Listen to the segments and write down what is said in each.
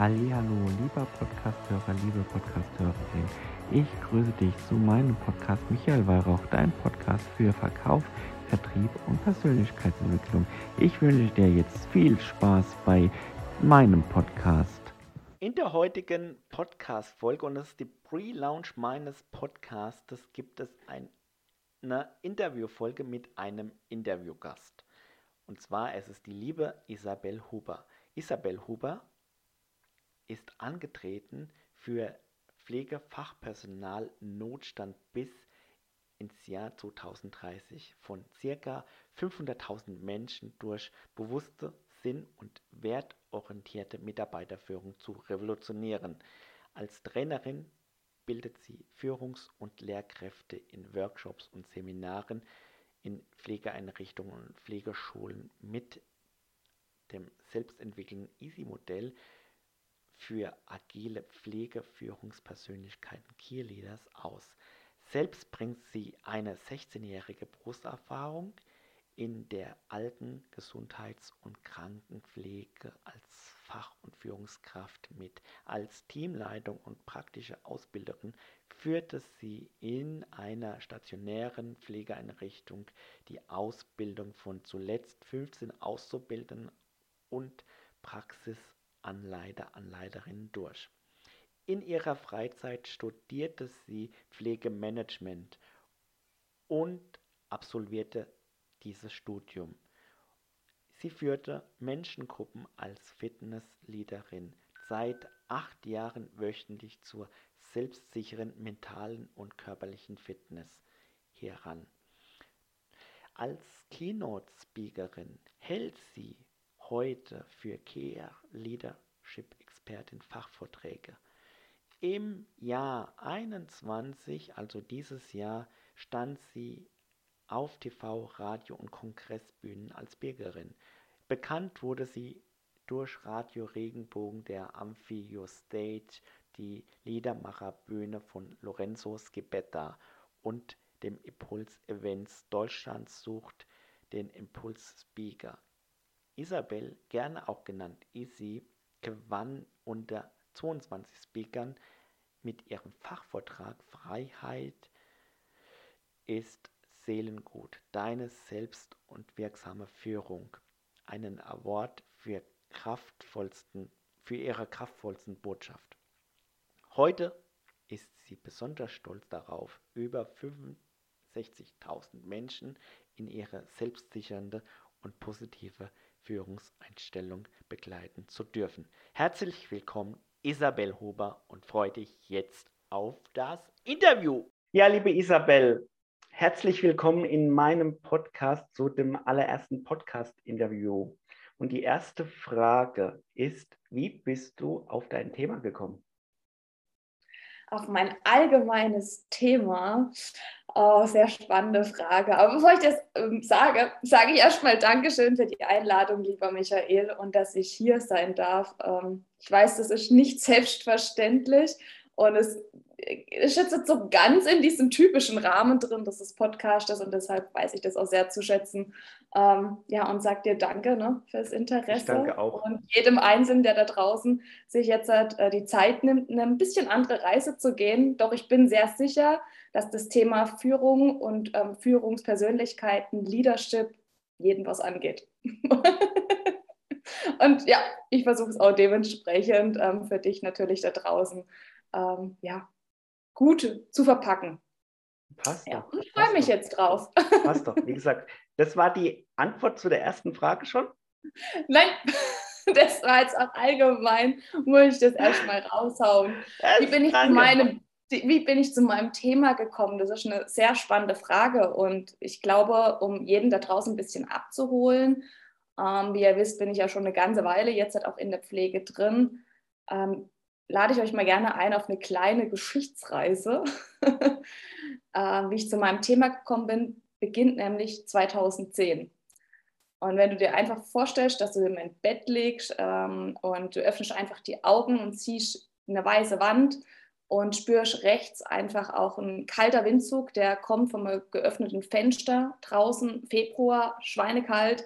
Hallo, lieber Podcasthörer, liebe Podcasthörerin. Ich grüße dich zu meinem Podcast Michael Weihrauch, dein Podcast für Verkauf, Vertrieb und Persönlichkeitsentwicklung. Ich wünsche dir jetzt viel Spaß bei meinem Podcast. In der heutigen Podcast-Folge, und das ist die Pre-Launch meines Podcastes, gibt es ein, eine Interviewfolge mit einem Interviewgast. Und zwar es ist die liebe Isabel Huber. Isabel Huber ist angetreten für Pflegefachpersonal Notstand bis ins Jahr 2030 von ca. 500.000 Menschen durch bewusste, sinn- und wertorientierte Mitarbeiterführung zu revolutionieren. Als Trainerin bildet sie Führungs- und Lehrkräfte in Workshops und Seminaren in Pflegeeinrichtungen und Pflegeschulen mit dem selbstentwickelten Easy-Modell für agile Pflegeführungspersönlichkeiten Key Leaders aus. Selbst bringt sie eine 16-jährige Berufserfahrung in der Alten-, Gesundheits- und Krankenpflege als Fach- und Führungskraft mit. Als Teamleitung und praktische Ausbilderin führte sie in einer stationären Pflegeeinrichtung die Ausbildung von zuletzt 15 Auszubildenden und Praxis Anleiter, Anleiterinnen durch. In ihrer Freizeit studierte sie Pflegemanagement und absolvierte dieses Studium. Sie führte Menschengruppen als Fitnessleaderin seit acht Jahren wöchentlich zur selbstsicheren mentalen und körperlichen Fitness heran. Als Keynote-Speakerin hält sie heute für Care Leadership Expertin Fachvorträge. Im Jahr 21, also dieses Jahr, stand sie auf TV, Radio und Kongressbühnen als Speakerin. Bekannt wurde sie durch Radio Regenbogen, der Amphio Stage, die Liedermacherbühne von Lorenzo Schibetta und dem Impuls Events Deutschland sucht den Impuls Speaker. Isabel, gerne auch genannt Isi, gewann unter 22 Speakern mit ihrem Fachvortrag Freiheit ist Seelengut, deine selbst- und wirksame Führung einen Award für, kraftvollsten, für ihre kraftvollsten Botschaft. Heute ist sie besonders stolz darauf, über 65.000 Menschen in ihre selbstsichernde und positive Führungseinstellung begleiten zu dürfen. Herzlich willkommen, Isabel Huber, und freue dich jetzt auf das Interview. Ja, liebe Isabel, herzlich willkommen in meinem Podcast zu dem allerersten Podcast-Interview. Und die erste Frage ist, wie bist du auf dein Thema gekommen? Auf mein allgemeines Thema. Oh, sehr spannende Frage. Aber bevor ich das ähm, sage, sage ich erstmal Dankeschön für die Einladung, lieber Michael, und dass ich hier sein darf. Ähm, ich weiß, das ist nicht selbstverständlich und es ist jetzt so ganz in diesem typischen Rahmen drin, dass es Podcast ist und deshalb weiß ich das auch sehr zu schätzen. Ähm, ja, und sag dir Danke ne, fürs Interesse. Ich danke auch. Und jedem Einzelnen, der da draußen sich jetzt äh, die Zeit nimmt, eine ein bisschen andere Reise zu gehen. Doch ich bin sehr sicher, dass das Thema Führung und ähm, Führungspersönlichkeiten, Leadership jeden was angeht. und ja, ich versuche es auch dementsprechend ähm, für dich natürlich da draußen ähm, ja, gut zu verpacken. Passt ja, doch. Ich freue mich doch. jetzt drauf. Passt doch. Wie gesagt, das war die Antwort zu der ersten Frage schon? Nein, das war jetzt auch allgemein, muss ich das erstmal raushauen. Wie bin, ich zu meinem, wie bin ich zu meinem Thema gekommen? Das ist eine sehr spannende Frage und ich glaube, um jeden da draußen ein bisschen abzuholen, ähm, wie ihr wisst, bin ich ja schon eine ganze Weile jetzt halt auch in der Pflege drin. Ähm, lade ich euch mal gerne ein auf eine kleine Geschichtsreise. äh, wie ich zu meinem Thema gekommen bin, beginnt nämlich 2010. Und wenn du dir einfach vorstellst, dass du im Bett liegst ähm, und du öffnest einfach die Augen und siehst eine weiße Wand und spürst rechts einfach auch ein kalter Windzug, der kommt vom geöffneten Fenster draußen, Februar, schweinekalt.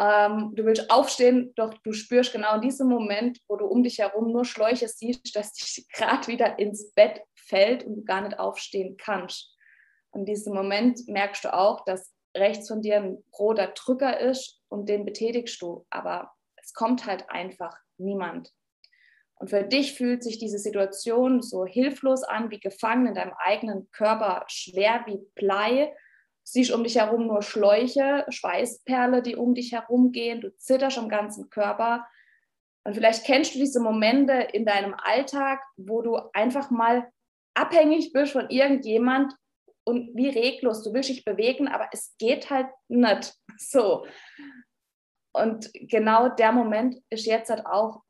Ähm, du willst aufstehen, doch du spürst genau in diesem Moment, wo du um dich herum nur Schläuche siehst, dass dich gerade wieder ins Bett fällt und du gar nicht aufstehen kannst. In diesem Moment merkst du auch, dass rechts von dir ein roter Drücker ist und den betätigst du. Aber es kommt halt einfach niemand. Und für dich fühlt sich diese Situation so hilflos an, wie gefangen in deinem eigenen Körper, schwer wie Blei. Siehst um dich herum nur Schläuche, Schweißperle, die um dich herum gehen. Du zitterst am ganzen Körper. Und vielleicht kennst du diese Momente in deinem Alltag, wo du einfach mal abhängig bist von irgendjemand und wie reglos. Du willst dich bewegen, aber es geht halt nicht so. Und genau der Moment ist jetzt halt auch,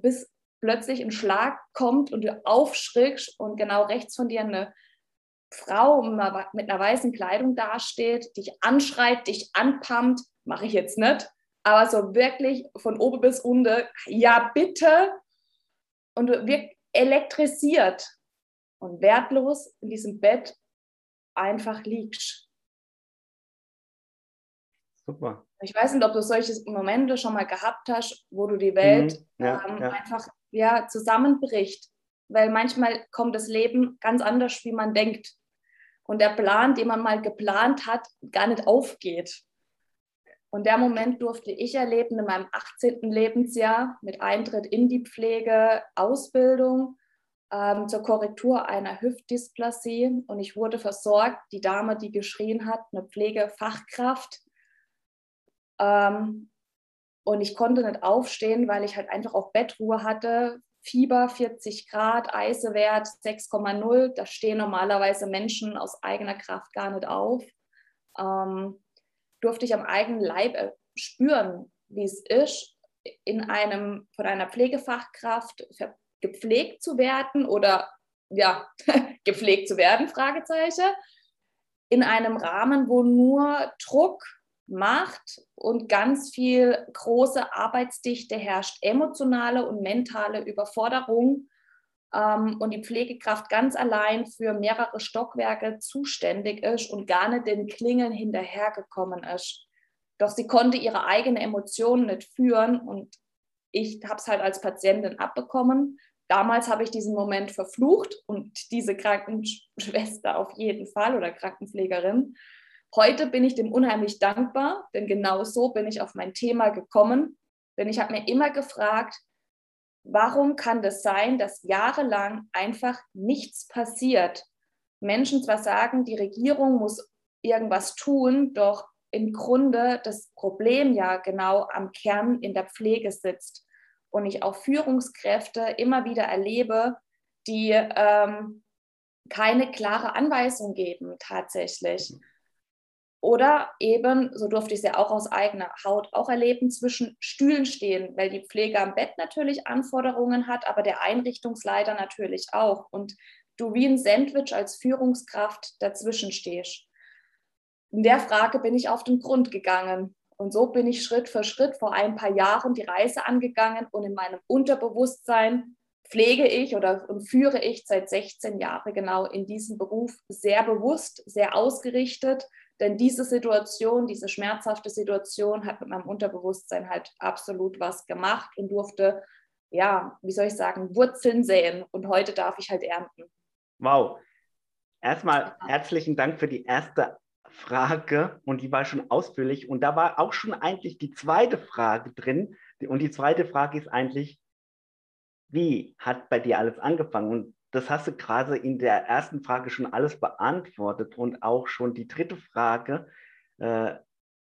bis plötzlich ein Schlag kommt und du aufschrickst und genau rechts von dir eine Frau mit einer weißen Kleidung dasteht, dich anschreit, dich anpumpt, mache ich jetzt nicht, aber so wirklich von oben bis unten, ja bitte, und du wirkt elektrisiert und wertlos in diesem Bett einfach liegst. Super. Ich weiß nicht, ob du solche Momente schon mal gehabt hast, wo du die Welt mhm, ja, ähm, ja. einfach ja, zusammenbricht. Weil manchmal kommt das Leben ganz anders, wie man denkt. Und der Plan, den man mal geplant hat, gar nicht aufgeht. Und der Moment durfte ich erleben in meinem 18. Lebensjahr mit Eintritt in die Pflege, Ausbildung ähm, zur Korrektur einer Hüftdysplasie. Und ich wurde versorgt. Die Dame, die geschrien hat, eine Pflegefachkraft. Ähm, und ich konnte nicht aufstehen, weil ich halt einfach auch Bettruhe hatte. Fieber 40 Grad, Eisewert 6,0. Da stehen normalerweise Menschen aus eigener Kraft gar nicht auf. Ähm, durfte ich am eigenen Leib äh, spüren, wie es ist, in einem, von einer Pflegefachkraft gepflegt zu werden oder ja, gepflegt zu werden, Fragezeichen, in einem Rahmen, wo nur Druck, Macht und ganz viel große Arbeitsdichte herrscht, emotionale und mentale Überforderung ähm, und die Pflegekraft ganz allein für mehrere Stockwerke zuständig ist und gar nicht den Klingeln hinterhergekommen ist. Doch sie konnte ihre eigenen Emotionen nicht führen und ich habe es halt als Patientin abbekommen. Damals habe ich diesen Moment verflucht und diese Krankenschwester auf jeden Fall oder Krankenpflegerin. Heute bin ich dem unheimlich dankbar, denn genau so bin ich auf mein Thema gekommen. Denn ich habe mir immer gefragt, warum kann das sein, dass jahrelang einfach nichts passiert? Menschen zwar sagen, die Regierung muss irgendwas tun, doch im Grunde das Problem ja genau am Kern in der Pflege sitzt. Und ich auch Führungskräfte immer wieder erlebe, die ähm, keine klare Anweisung geben tatsächlich. Oder eben, so durfte ich es ja auch aus eigener Haut auch erleben, zwischen Stühlen stehen, weil die Pflege am Bett natürlich Anforderungen hat, aber der Einrichtungsleiter natürlich auch. Und du wie ein Sandwich als Führungskraft dazwischen stehst. In der Frage bin ich auf den Grund gegangen. Und so bin ich Schritt für Schritt vor ein paar Jahren die Reise angegangen und in meinem Unterbewusstsein pflege ich oder führe ich seit 16 Jahren genau in diesem Beruf sehr bewusst, sehr ausgerichtet denn diese Situation, diese schmerzhafte Situation hat mit meinem Unterbewusstsein halt absolut was gemacht und durfte, ja, wie soll ich sagen, Wurzeln säen. Und heute darf ich halt ernten. Wow. Erstmal herzlichen Dank für die erste Frage und die war schon ausführlich. Und da war auch schon eigentlich die zweite Frage drin. Und die zweite Frage ist eigentlich, wie hat bei dir alles angefangen? Und das hast du gerade in der ersten Frage schon alles beantwortet und auch schon die dritte Frage äh,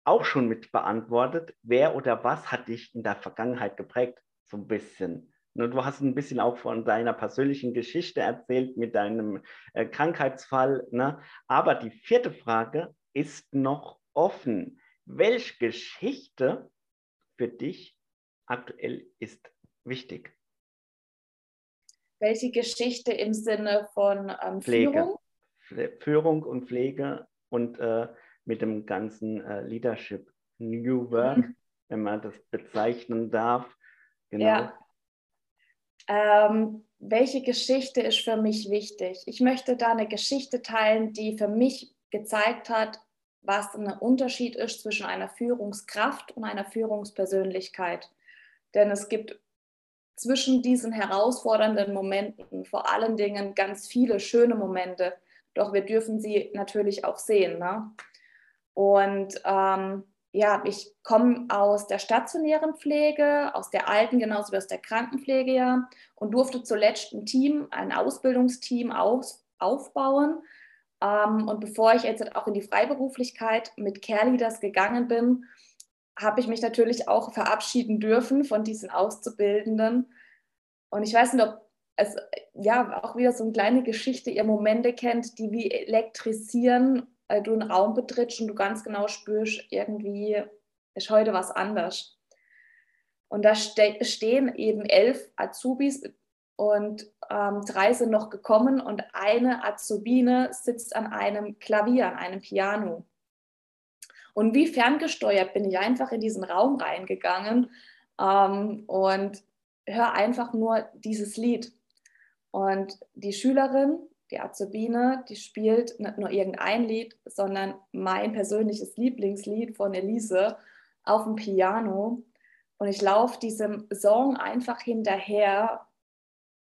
auch schon mit beantwortet. Wer oder was hat dich in der Vergangenheit geprägt? So ein bisschen. Ne, du hast ein bisschen auch von deiner persönlichen Geschichte erzählt mit deinem äh, Krankheitsfall. Ne? Aber die vierte Frage ist noch offen. Welche Geschichte für dich aktuell ist wichtig? Welche Geschichte im Sinne von ähm, Führung? Führung und Pflege und äh, mit dem ganzen äh, Leadership New Work, mhm. wenn man das bezeichnen darf. Genau. Ja. Ähm, welche Geschichte ist für mich wichtig? Ich möchte da eine Geschichte teilen, die für mich gezeigt hat, was ein Unterschied ist zwischen einer Führungskraft und einer Führungspersönlichkeit. Denn es gibt zwischen diesen herausfordernden Momenten vor allen Dingen ganz viele schöne Momente. Doch wir dürfen sie natürlich auch sehen. Ne? Und ähm, ja, ich komme aus der stationären Pflege, aus der alten genauso wie aus der Krankenpflege ja und durfte zuletzt ein Team, ein Ausbildungsteam aus, aufbauen. Ähm, und bevor ich jetzt auch in die Freiberuflichkeit mit Care Leaders gegangen bin, habe ich mich natürlich auch verabschieden dürfen von diesen Auszubildenden. Und ich weiß nicht, ob es ja auch wieder so eine kleine Geschichte, ihr Momente kennt, die wie elektrisieren weil du einen Raum betrittst und du ganz genau spürst, irgendwie ist heute was anders. Und da ste stehen eben elf Azubis und ähm, drei sind noch gekommen und eine Azubine sitzt an einem Klavier, an einem Piano. Und wie ferngesteuert bin ich einfach in diesen Raum reingegangen ähm, und höre einfach nur dieses Lied. Und die Schülerin, die Azubine, die spielt nicht nur irgendein Lied, sondern mein persönliches Lieblingslied von Elise auf dem Piano. Und ich laufe diesem Song einfach hinterher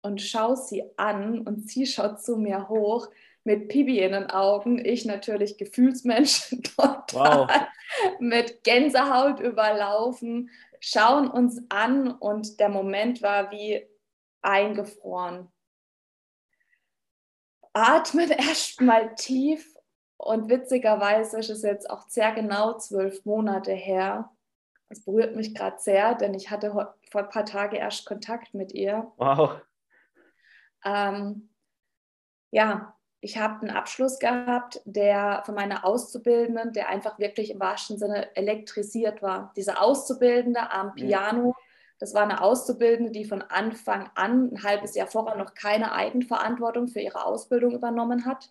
und schaue sie an und sie schaut zu mir hoch mit Pibi in den Augen. Ich natürlich Gefühlsmensch total wow. mit Gänsehaut überlaufen, schauen uns an und der Moment war wie eingefroren atmen erstmal tief und witzigerweise ist es jetzt auch sehr genau zwölf Monate her. Das berührt mich gerade sehr, denn ich hatte vor ein paar Tagen erst Kontakt mit ihr. Wow. Ähm, ja, ich habe einen Abschluss gehabt, der von meiner Auszubildenden, der einfach wirklich im wahrsten Sinne elektrisiert war. Diese Auszubildende am Piano, das war eine Auszubildende, die von Anfang an, ein halbes Jahr vorher, noch keine Eigenverantwortung für ihre Ausbildung übernommen hat.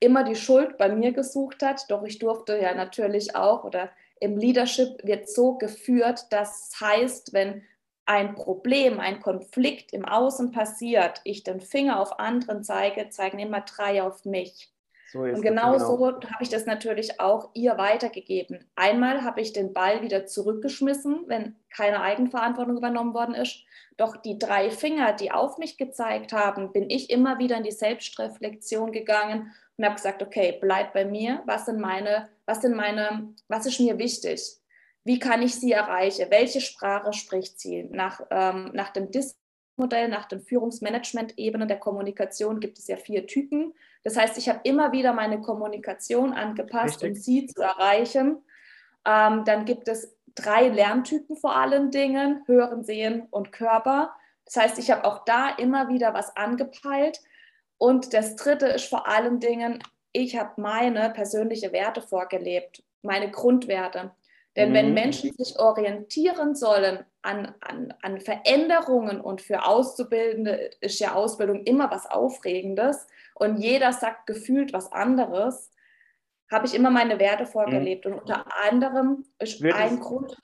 Immer die Schuld bei mir gesucht hat, doch ich durfte ja natürlich auch, oder im Leadership wird so geführt, das heißt, wenn ein Problem, ein Konflikt im Außen passiert, ich den Finger auf anderen zeige, zeigen immer drei auf mich. So und genau, genau. so habe ich das natürlich auch ihr weitergegeben. Einmal habe ich den Ball wieder zurückgeschmissen, wenn keine Eigenverantwortung übernommen worden ist. Doch die drei Finger, die auf mich gezeigt haben, bin ich immer wieder in die Selbstreflexion gegangen und habe gesagt, okay, bleib bei mir. Was sind meine, was sind meine, was ist mir wichtig? Wie kann ich sie erreichen? Welche Sprache spricht sie? Nach, ähm, nach dem DIS Modell, nach den Führungsmanagement-Ebenen der Kommunikation gibt es ja vier Typen. Das heißt, ich habe immer wieder meine Kommunikation angepasst, Richtig. um sie zu erreichen. Ähm, dann gibt es drei Lerntypen vor allen Dingen, Hören, Sehen und Körper. Das heißt, ich habe auch da immer wieder was angepeilt. Und das dritte ist vor allen Dingen, ich habe meine persönliche Werte vorgelebt, meine Grundwerte. Denn mhm. wenn Menschen sich orientieren sollen an, an, an Veränderungen und für Auszubildende ist ja Ausbildung immer was Aufregendes und jeder sagt gefühlt was anderes, habe ich immer meine Werte vorgelebt. Mhm. Und unter anderem ist Wird ein, Grund,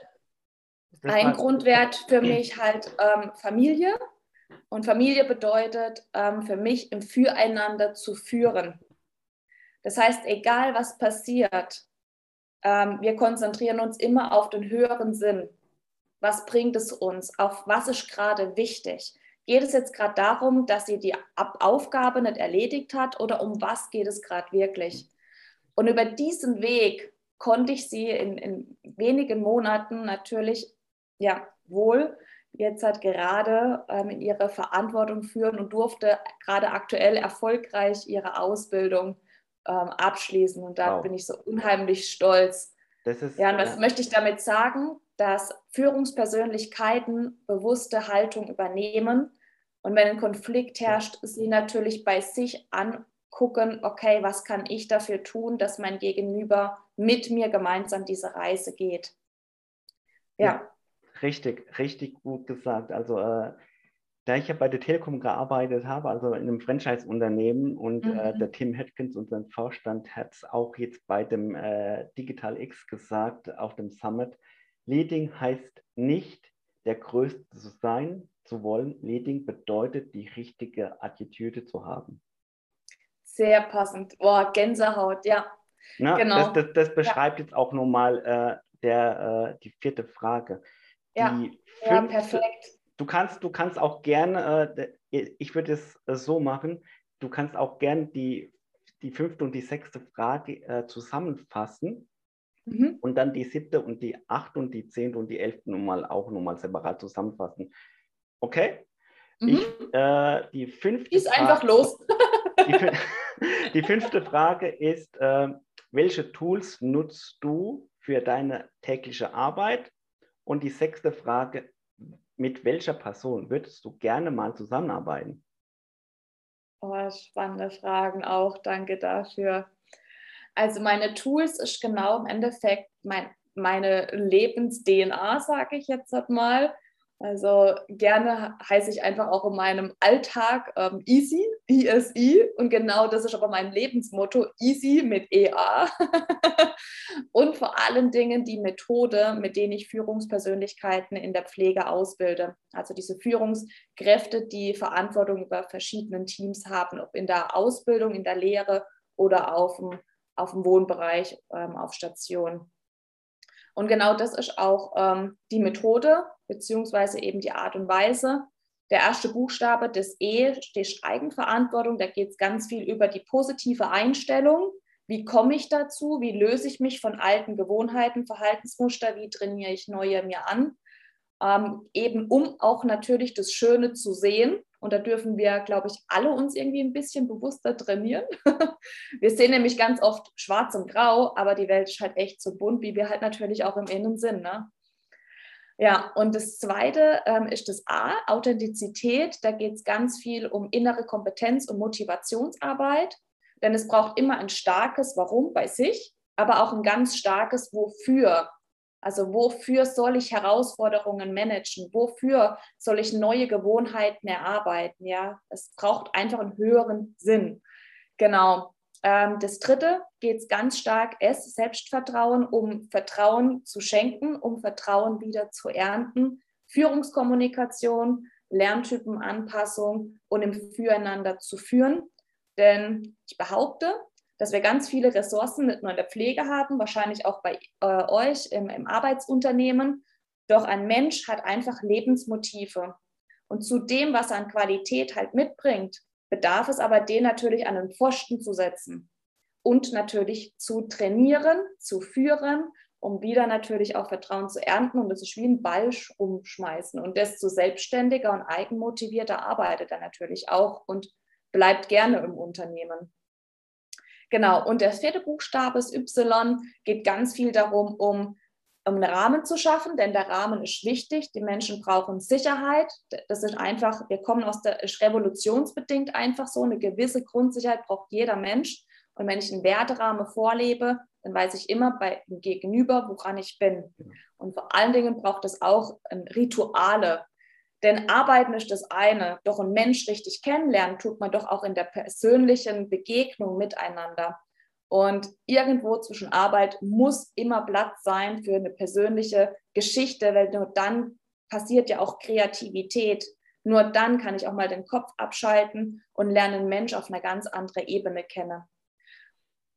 ein Grundwert für mich halt ähm, Familie. Und Familie bedeutet ähm, für mich im Füreinander zu führen. Das heißt, egal was passiert, ähm, wir konzentrieren uns immer auf den höheren Sinn. Was bringt es uns? Auf was ist gerade wichtig? Geht es jetzt gerade darum, dass sie die Aufgabe nicht erledigt hat oder um was geht es gerade wirklich? Und über diesen Weg konnte ich sie in, in wenigen Monaten natürlich ja wohl jetzt halt gerade ähm, in ihre Verantwortung führen und durfte gerade aktuell erfolgreich ihre Ausbildung ähm, abschließen. Und da wow. bin ich so unheimlich stolz. Ist, ja, und was ja. möchte ich damit sagen? Dass Führungspersönlichkeiten bewusste Haltung übernehmen und wenn ein Konflikt herrscht, sie natürlich bei sich angucken, okay, was kann ich dafür tun, dass mein Gegenüber mit mir gemeinsam diese Reise geht. Ja. ja richtig, richtig gut gesagt. Also äh, da ich ja bei der Telekom gearbeitet habe, also in einem Franchise-Unternehmen und äh, mhm. äh, der Tim Hedkins, unser Vorstand, hat es auch jetzt bei dem äh, Digital X gesagt, auf dem Summit, Leading heißt nicht, der Größte zu sein, zu wollen. Leading bedeutet, die richtige Attitüde zu haben. Sehr passend. Boah, Gänsehaut, ja. Ne? Genau. Das, das, das beschreibt ja. jetzt auch nochmal äh, der, äh, die vierte Frage. Die ja. Ja, perfekt. Du kannst, du kannst auch gerne, äh, ich würde es äh, so machen, du kannst auch gerne die, die fünfte und die sechste Frage äh, zusammenfassen mhm. und dann die siebte und die achte und die zehnte und die elfte nochmal auch nochmal separat zusammenfassen. Okay? Mhm. Ich, äh, die fünfte ist Frage, einfach los. die, die, fünfte Frage ist, äh, welche Tools nutzt du für deine tägliche Arbeit? Und die sechste Frage, mit welcher Person würdest du gerne mal zusammenarbeiten? Oh, spannende Fragen auch. Danke dafür. Also meine Tools ist genau im Endeffekt mein, meine Lebens-DNA, sage ich jetzt mal. Also gerne heiße ich einfach auch in meinem Alltag ähm, Easy, ESI. Und genau das ist aber mein Lebensmotto, Easy mit EA. und vor allen Dingen die Methode, mit denen ich Führungspersönlichkeiten in der Pflege ausbilde. Also diese Führungskräfte, die Verantwortung über verschiedenen Teams haben, ob in der Ausbildung, in der Lehre oder auf dem, auf dem Wohnbereich, ähm, auf Station. Und genau das ist auch ähm, die Methode, beziehungsweise eben die Art und Weise. Der erste Buchstabe des E steht Eigenverantwortung. Da geht es ganz viel über die positive Einstellung. Wie komme ich dazu? Wie löse ich mich von alten Gewohnheiten, Verhaltensmuster? Wie trainiere ich neue mir an? Ähm, eben um auch natürlich das Schöne zu sehen. Und da dürfen wir, glaube ich, alle uns irgendwie ein bisschen bewusster trainieren. wir sehen nämlich ganz oft schwarz und grau, aber die Welt ist halt echt so bunt, wie wir halt natürlich auch im Innen sind. Ne? Ja, und das Zweite ähm, ist das A, Authentizität. Da geht es ganz viel um innere Kompetenz und Motivationsarbeit, denn es braucht immer ein starkes Warum bei sich, aber auch ein ganz starkes Wofür. Also wofür soll ich Herausforderungen managen? Wofür soll ich neue Gewohnheiten erarbeiten? Ja, es braucht einfach einen höheren Sinn. Genau. Ähm, das dritte geht es ganz stark, es Selbstvertrauen, um Vertrauen zu schenken, um Vertrauen wieder zu ernten, Führungskommunikation, Lerntypenanpassung und im Füreinander zu führen. Denn ich behaupte, dass wir ganz viele Ressourcen nicht nur in der Pflege haben, wahrscheinlich auch bei äh, euch im, im Arbeitsunternehmen. Doch ein Mensch hat einfach Lebensmotive. Und zu dem, was er an Qualität halt mitbringt, bedarf es aber, den natürlich an den Pfosten zu setzen und natürlich zu trainieren, zu führen, um wieder natürlich auch Vertrauen zu ernten. Und das ist wie ein Ball umschmeißen. Und desto selbstständiger und eigenmotivierter arbeitet er natürlich auch und bleibt gerne im Unternehmen. Genau, und der vierte Buchstabe ist Y, geht ganz viel darum, um um einen Rahmen zu schaffen, denn der Rahmen ist wichtig. Die Menschen brauchen Sicherheit. Das ist einfach, wir kommen aus der, ist revolutionsbedingt einfach so. Eine gewisse Grundsicherheit braucht jeder Mensch. Und wenn ich einen Werterahmen vorlebe, dann weiß ich immer bei dem Gegenüber, woran ich bin. Und vor allen Dingen braucht es auch Rituale. Denn Arbeiten ist das eine, doch einen Mensch richtig kennenlernen tut man doch auch in der persönlichen Begegnung miteinander. Und irgendwo zwischen Arbeit muss immer Platz sein für eine persönliche Geschichte, weil nur dann passiert ja auch Kreativität. Nur dann kann ich auch mal den Kopf abschalten und lerne einen Mensch auf einer ganz anderen Ebene kennen.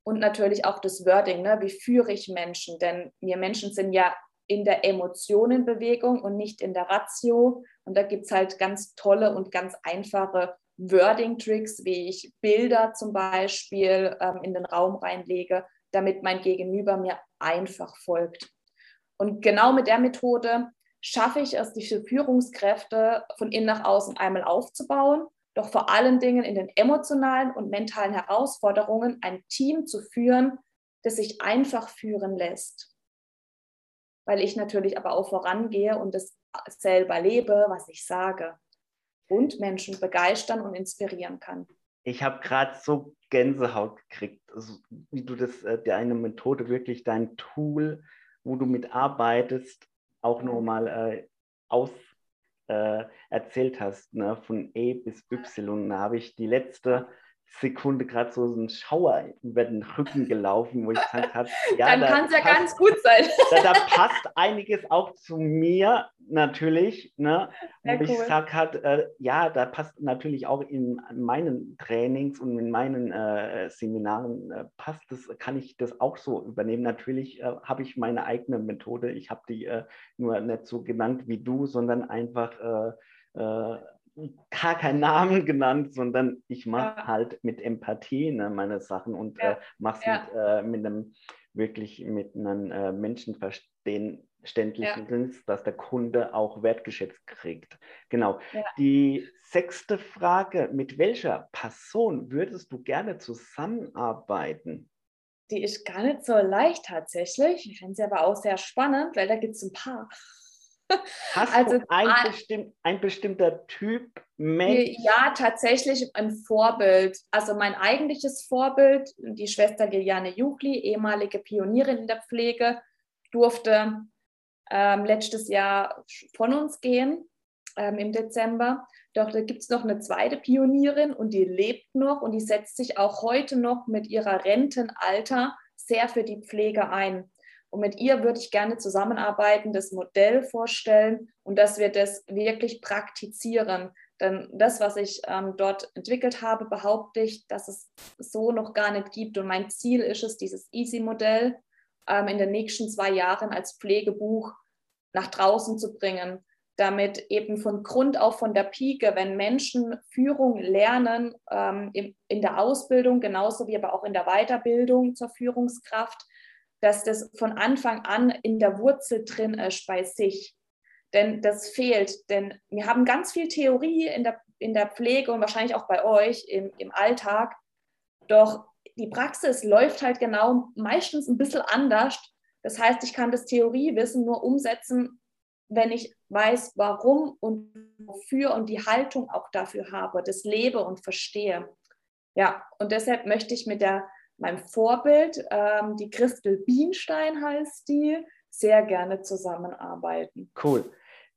Und natürlich auch das Wording, ne? wie führe ich Menschen? Denn wir Menschen sind ja in der Emotionenbewegung und nicht in der Ratio. Und da gibt es halt ganz tolle und ganz einfache Wording-Tricks, wie ich Bilder zum Beispiel ähm, in den Raum reinlege, damit mein Gegenüber mir einfach folgt. Und genau mit der Methode schaffe ich es, diese Führungskräfte von innen nach außen einmal aufzubauen, doch vor allen Dingen in den emotionalen und mentalen Herausforderungen ein Team zu führen, das sich einfach führen lässt. Weil ich natürlich aber auch vorangehe und es selber lebe, was ich sage und Menschen begeistern und inspirieren kann. Ich habe gerade so Gänsehaut gekriegt, also, wie du das, äh, deine Methode wirklich, dein Tool, wo du mitarbeitest, auch nochmal äh, aus äh, erzählt hast, ne? von E bis Y. Da habe ich die letzte Sekunde gerade so ein Schauer über den Rücken gelaufen, wo ich gesagt habe, ja, dann da kann es ja ganz gut sein. Da, da, passt einiges auch zu mir natürlich, ne? Wo cool. ich sage halt, äh, ja, da passt natürlich auch in meinen Trainings und in meinen äh, Seminaren äh, passt das, kann ich das auch so übernehmen. Natürlich äh, habe ich meine eigene Methode. Ich habe die äh, nur nicht so genannt wie du, sondern einfach äh, gar keinen Namen genannt, sondern ich mache ja. halt mit Empathie ne, meine Sachen und ja. äh, mache es ja. mit, äh, mit einem wirklich mit einem äh, menschenverständlichen dass der Kunde auch wertgeschätzt kriegt. Genau. Die sechste Frage, mit welcher Person würdest du gerne zusammenarbeiten? Die ist gar nicht so leicht tatsächlich. Ich finde sie aber auch sehr spannend, weil da gibt es ein paar. Hast also, du ein, bestimm, ein bestimmter Typ Mensch? Ja, tatsächlich ein Vorbild. Also mein eigentliches Vorbild, die Schwester Giliane Juchli, ehemalige Pionierin in der Pflege, durfte ähm, letztes Jahr von uns gehen ähm, im Dezember. Doch da gibt es noch eine zweite Pionierin und die lebt noch und die setzt sich auch heute noch mit ihrer Rentenalter sehr für die Pflege ein. Und mit ihr würde ich gerne zusammenarbeiten, das Modell vorstellen und dass wir das wirklich praktizieren. Denn das, was ich ähm, dort entwickelt habe, behaupte ich, dass es so noch gar nicht gibt. Und mein Ziel ist es, dieses Easy-Modell ähm, in den nächsten zwei Jahren als Pflegebuch nach draußen zu bringen, damit eben von Grund auf, von der Pike, wenn Menschen Führung lernen, ähm, in, in der Ausbildung, genauso wie aber auch in der Weiterbildung zur Führungskraft, dass das von Anfang an in der Wurzel drin ist bei sich. Denn das fehlt. Denn wir haben ganz viel Theorie in der, in der Pflege und wahrscheinlich auch bei euch im, im Alltag. Doch die Praxis läuft halt genau meistens ein bisschen anders. Das heißt, ich kann das Theoriewissen nur umsetzen, wenn ich weiß, warum und wofür und die Haltung auch dafür habe, das lebe und verstehe. Ja, und deshalb möchte ich mit der meinem Vorbild, ähm, die Christel Bienstein heißt die, sehr gerne zusammenarbeiten. Cool.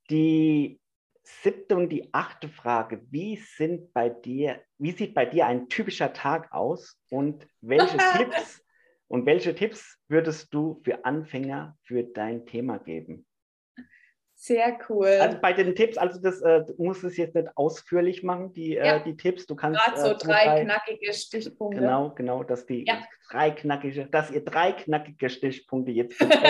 Die siebte und die achte Frage, wie sind bei dir, wie sieht bei dir ein typischer Tag aus und welche Tipps und welche Tipps würdest du für Anfänger für dein Thema geben? Sehr cool. Also bei den Tipps, also das äh, du musst es jetzt nicht ausführlich machen, die, äh, ja. äh, die Tipps. Du kannst gerade so äh, drei, drei, knackige Stichpunkte. Genau, genau, dass die ja. drei knackige, dass ihr drei knackige Stichpunkte jetzt bekommt.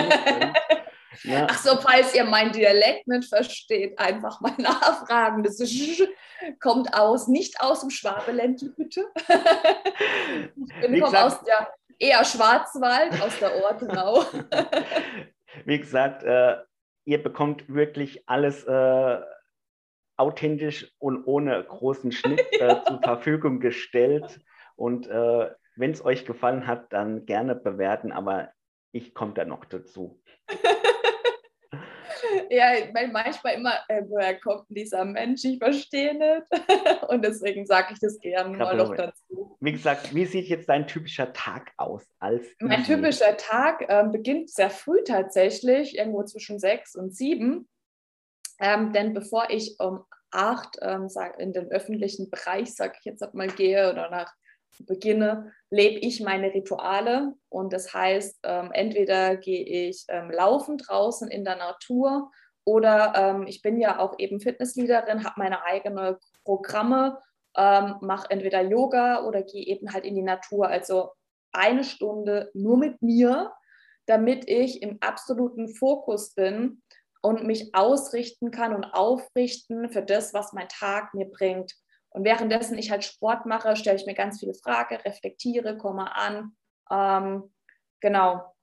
ja. Ach so, falls ihr mein Dialekt nicht versteht, einfach mal nachfragen. Das ist, kommt aus, nicht aus dem Schwabeländle, bitte. ich bin komme aus der eher Schwarzwald, aus der Ortenau. Wie gesagt, äh, ihr bekommt wirklich alles äh, authentisch und ohne großen Schnitt äh, zur Verfügung gestellt. Und äh, wenn es euch gefallen hat, dann gerne bewerten, aber ich komme da noch dazu. ja, weil manchmal immer, äh, woher kommt dieser Mensch? Ich verstehe nicht. Und deswegen sage ich das gerne mal noch dazu. Wie gesagt, wie sieht jetzt dein typischer Tag aus? Als mein typischer Tag äh, beginnt sehr früh tatsächlich, irgendwo zwischen sechs und sieben. Ähm, denn bevor ich um acht ähm, in den öffentlichen Bereich, sage ich jetzt mal, gehe oder nach beginne, lebe ich meine Rituale. Und das heißt, ähm, entweder gehe ich ähm, laufen draußen in der Natur oder ähm, ich bin ja auch eben Fitnessleaderin, habe meine eigenen Programme, ähm, mache entweder Yoga oder gehe eben halt in die Natur. Also eine Stunde nur mit mir, damit ich im absoluten Fokus bin und mich ausrichten kann und aufrichten für das, was mein Tag mir bringt. Und währenddessen ich halt Sport mache, stelle ich mir ganz viele Fragen, reflektiere, komme an. Ähm, genau,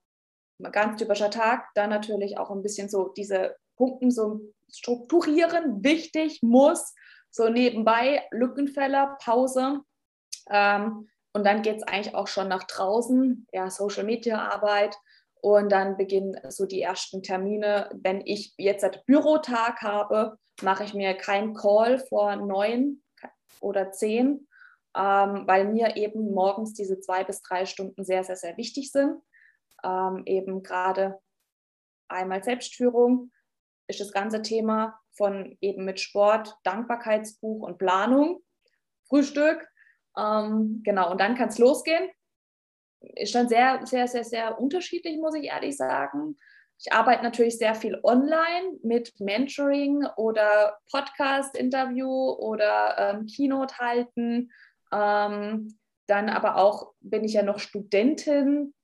ganz typischer Tag. Dann natürlich auch ein bisschen so diese Punkte so strukturieren, wichtig, muss. So nebenbei Lückenfäller, Pause. Ähm, und dann geht es eigentlich auch schon nach draußen, ja, Social Media Arbeit. Und dann beginnen so die ersten Termine. Wenn ich jetzt einen Bürotag habe, mache ich mir keinen Call vor neun, oder zehn, ähm, weil mir eben morgens diese zwei bis drei Stunden sehr, sehr, sehr wichtig sind. Ähm, eben gerade einmal Selbstführung ist das ganze Thema von eben mit Sport, Dankbarkeitsbuch und Planung, Frühstück. Ähm, genau, und dann kann es losgehen. Ist dann sehr, sehr, sehr, sehr unterschiedlich, muss ich ehrlich sagen. Ich arbeite natürlich sehr viel online mit Mentoring oder Podcast-Interview oder ähm, Keynote halten. Ähm, dann aber auch bin ich ja noch Studentin.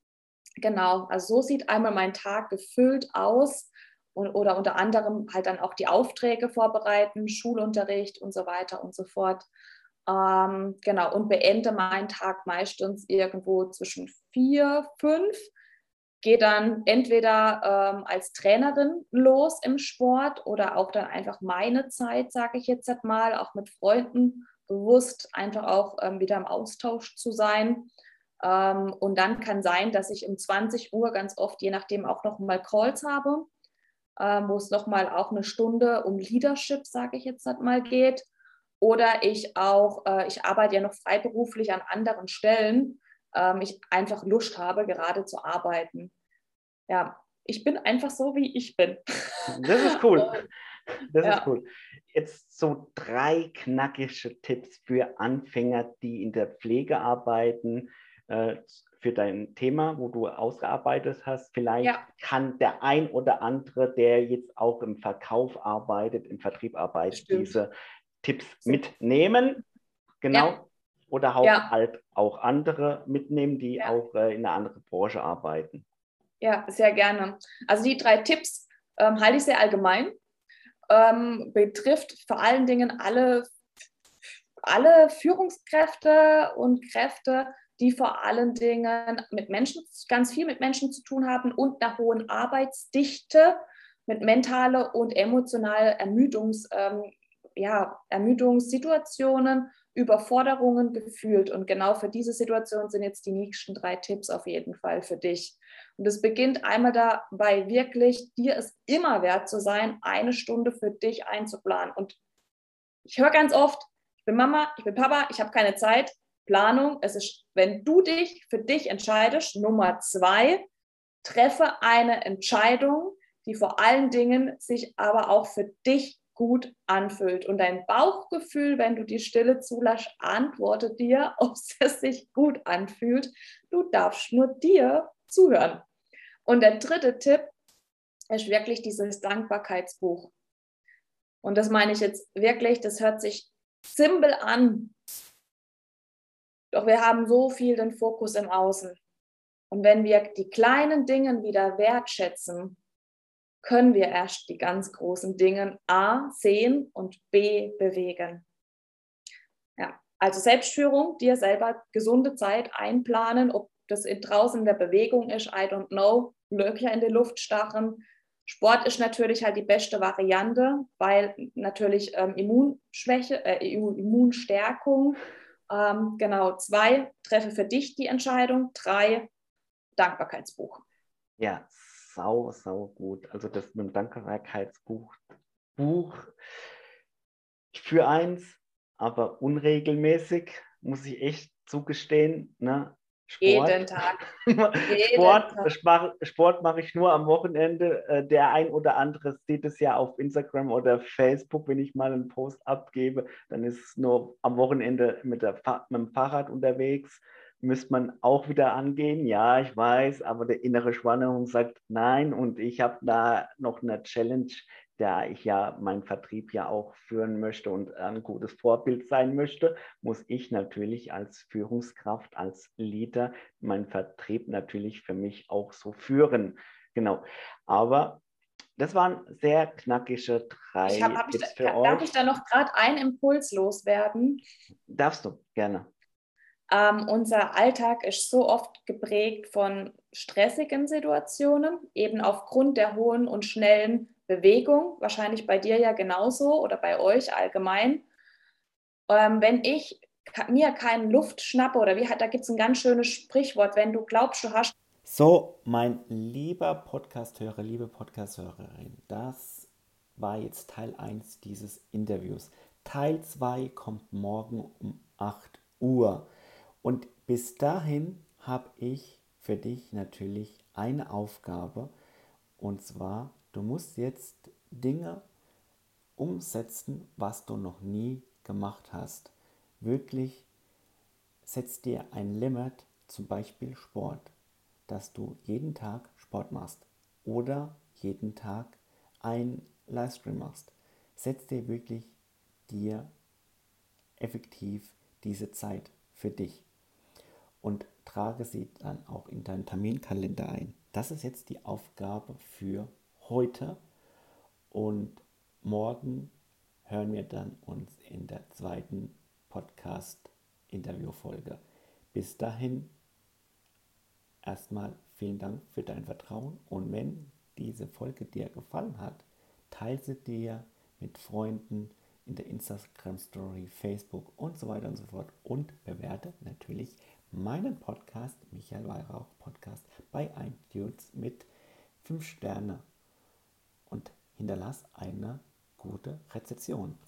Genau, also so sieht einmal mein Tag gefüllt aus und, oder unter anderem halt dann auch die Aufträge vorbereiten, Schulunterricht und so weiter und so fort. Ähm, genau, und beende meinen Tag meistens irgendwo zwischen vier, fünf gehe dann entweder ähm, als Trainerin los im Sport oder auch dann einfach meine Zeit, sage ich jetzt mal, auch mit Freunden bewusst einfach auch ähm, wieder im Austausch zu sein. Ähm, und dann kann sein, dass ich um 20 Uhr ganz oft, je nachdem, auch noch mal Calls habe, ähm, wo es noch mal auch eine Stunde um Leadership, sage ich jetzt mal, geht. Oder ich auch, äh, ich arbeite ja noch freiberuflich an anderen Stellen ähm, ich einfach Lust habe, gerade zu arbeiten. Ja, ich bin einfach so, wie ich bin. Das ist cool. Das ja. ist cool. Jetzt so drei knackige Tipps für Anfänger, die in der Pflege arbeiten, äh, für dein Thema, wo du ausgearbeitet hast. Vielleicht ja. kann der ein oder andere, der jetzt auch im Verkauf arbeitet, im Vertrieb arbeitet, Stimmt. diese Tipps mitnehmen. Genau. Ja. Oder auch, ja. halt auch andere mitnehmen, die ja. auch äh, in einer anderen Branche arbeiten. Ja, sehr gerne. Also die drei Tipps ähm, halte ich sehr allgemein. Ähm, betrifft vor allen Dingen alle, alle Führungskräfte und Kräfte, die vor allen Dingen mit Menschen, ganz viel mit Menschen zu tun haben und einer hohen Arbeitsdichte, mit mentaler und emotionaler Ermüdungs, ähm, ja, Ermüdungssituationen Überforderungen gefühlt. Und genau für diese Situation sind jetzt die nächsten drei Tipps auf jeden Fall für dich. Und es beginnt einmal dabei, wirklich dir es immer wert zu sein, eine Stunde für dich einzuplanen. Und ich höre ganz oft, ich bin Mama, ich bin Papa, ich habe keine Zeit. Planung, es ist, wenn du dich für dich entscheidest, Nummer zwei, treffe eine Entscheidung, die vor allen Dingen sich aber auch für dich gut anfühlt. Und dein Bauchgefühl, wenn du die Stille zulässt, antwortet dir, ob es sich gut anfühlt. Du darfst nur dir zuhören. Und der dritte Tipp ist wirklich dieses Dankbarkeitsbuch. Und das meine ich jetzt wirklich, das hört sich simpel an. Doch wir haben so viel den Fokus im Außen. Und wenn wir die kleinen Dinge wieder wertschätzen, können wir erst die ganz großen Dinge A sehen und B bewegen. Ja, also Selbstführung, dir selber gesunde Zeit einplanen, ob das draußen in der Bewegung ist, I don't know, Löcher in die Luft starren. Sport ist natürlich halt die beste Variante, weil natürlich ähm, Immunschwäche, äh, Immunstärkung, ähm, genau, zwei, treffe für dich die Entscheidung, drei, Dankbarkeitsbuch. Ja, sau, sau gut. Also das mit dem Dankbarkeitsbuch, Buch, führe eins, aber unregelmäßig, muss ich echt zugestehen. Ne? Sport. Jeden Tag. Sport, Tag. Sport mache ich nur am Wochenende. Äh, der ein oder andere sieht es ja auf Instagram oder Facebook, wenn ich mal einen Post abgebe, dann ist es nur am Wochenende mit, der, mit dem Fahrrad unterwegs müsste man auch wieder angehen. Ja, ich weiß, aber der innere Spannung sagt nein. Und ich habe da noch eine Challenge, da ich ja meinen Vertrieb ja auch führen möchte und ein gutes Vorbild sein möchte, muss ich natürlich als Führungskraft, als Leader meinen Vertrieb natürlich für mich auch so führen. Genau. Aber das waren sehr knackige drei ich hab, hab Tipps ich da, für euch. Darf ich da noch gerade einen Impuls loswerden? Darfst du, gerne. Ähm, unser Alltag ist so oft geprägt von stressigen Situationen, eben aufgrund der hohen und schnellen Bewegung, wahrscheinlich bei dir ja genauso oder bei euch allgemein. Ähm, wenn ich mir keinen Luft schnappe oder wie da gibt es ein ganz schönes Sprichwort, wenn du glaubst, du hast. So, mein lieber Podcasthörer, liebe Podcasthörerin, das war jetzt Teil 1 dieses Interviews. Teil 2 kommt morgen um 8 Uhr. Und bis dahin habe ich für dich natürlich eine Aufgabe. Und zwar, du musst jetzt Dinge umsetzen, was du noch nie gemacht hast. Wirklich setz dir ein Limit, zum Beispiel Sport, dass du jeden Tag Sport machst oder jeden Tag ein Livestream machst. Setz dir wirklich dir effektiv diese Zeit für dich und trage sie dann auch in deinen Terminkalender ein. Das ist jetzt die Aufgabe für heute und morgen hören wir dann uns in der zweiten Podcast-Interview-Folge. Bis dahin erstmal vielen Dank für dein Vertrauen und wenn diese Folge dir gefallen hat, teile sie dir mit Freunden in der Instagram Story, Facebook und so weiter und so fort und bewerte natürlich meinen Podcast, Michael Weihrauch Podcast, bei iTunes mit 5 Sterne und hinterlass eine gute Rezession.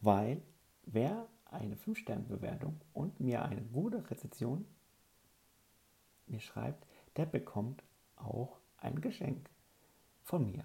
Weil wer eine 5-Sterne-Bewertung und mir eine gute Rezession mir schreibt, der bekommt auch ein Geschenk von mir.